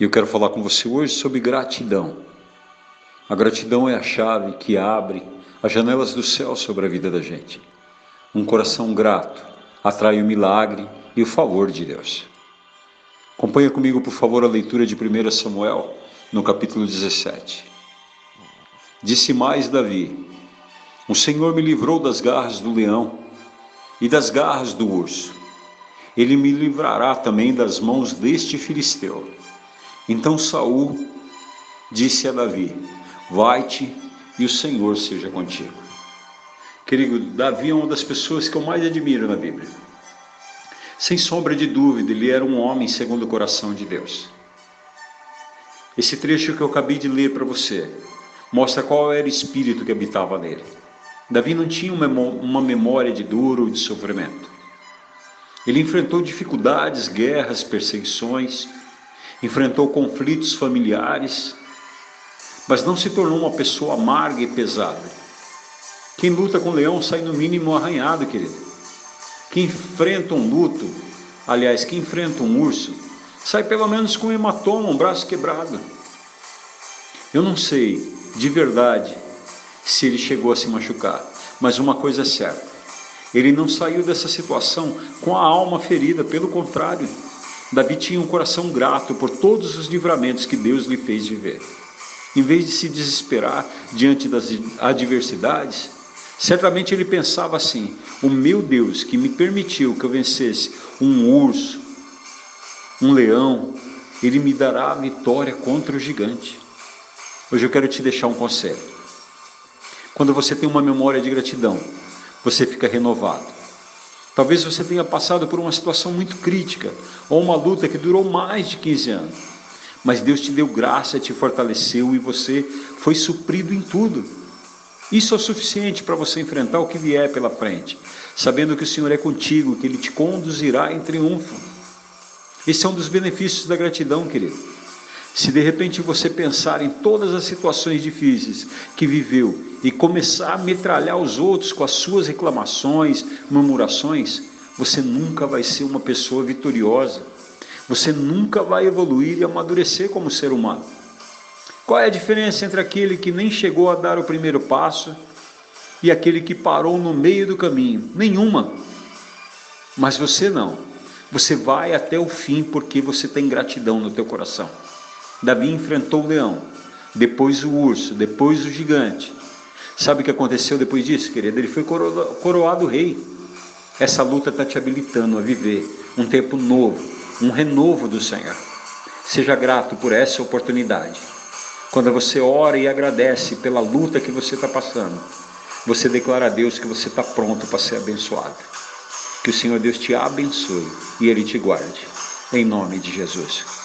E eu quero falar com você hoje sobre gratidão. A gratidão é a chave que abre as janelas do céu sobre a vida da gente. Um coração grato atrai o milagre e o favor de Deus. Acompanha comigo, por favor, a leitura de 1 Samuel, no capítulo 17. Disse mais Davi: O Senhor me livrou das garras do leão e das garras do urso. Ele me livrará também das mãos deste filisteu. Então Saul disse a Davi: Vai-te e o Senhor seja contigo. Querido, Davi é uma das pessoas que eu mais admiro na Bíblia. Sem sombra de dúvida, ele era um homem segundo o coração de Deus. Esse trecho que eu acabei de ler para você mostra qual era o espírito que habitava nele. Davi não tinha uma memória de duro, de sofrimento. Ele enfrentou dificuldades, guerras, perseguições, enfrentou conflitos familiares, mas não se tornou uma pessoa amarga e pesada. Quem luta com o leão sai no mínimo arranhado, querido que enfrenta um luto, aliás, que enfrenta um urso, sai pelo menos com um hematoma, um braço quebrado. Eu não sei, de verdade, se ele chegou a se machucar, mas uma coisa é certa: ele não saiu dessa situação com a alma ferida, pelo contrário, Davi tinha um coração grato por todos os livramentos que Deus lhe fez viver. Em vez de se desesperar diante das adversidades, Certamente ele pensava assim: o meu Deus que me permitiu que eu vencesse um urso, um leão, ele me dará a vitória contra o gigante. Hoje eu quero te deixar um conselho. Quando você tem uma memória de gratidão, você fica renovado. Talvez você tenha passado por uma situação muito crítica ou uma luta que durou mais de 15 anos. Mas Deus te deu graça, te fortaleceu e você foi suprido em tudo. Isso é suficiente para você enfrentar o que vier pela frente, sabendo que o Senhor é contigo, que Ele te conduzirá em triunfo. Esse é um dos benefícios da gratidão, querido. Se de repente você pensar em todas as situações difíceis que viveu e começar a metralhar os outros com as suas reclamações, murmurações, você nunca vai ser uma pessoa vitoriosa. Você nunca vai evoluir e amadurecer como ser humano. Qual é a diferença entre aquele que nem chegou a dar o primeiro passo e aquele que parou no meio do caminho? Nenhuma. Mas você não. Você vai até o fim porque você tem gratidão no teu coração. Davi enfrentou o leão, depois o urso, depois o gigante. Sabe o que aconteceu depois disso, querido? Ele foi coroado rei. Essa luta está te habilitando a viver um tempo novo, um renovo do Senhor. Seja grato por essa oportunidade. Quando você ora e agradece pela luta que você está passando, você declara a Deus que você está pronto para ser abençoado. Que o Senhor Deus te abençoe e Ele te guarde. Em nome de Jesus.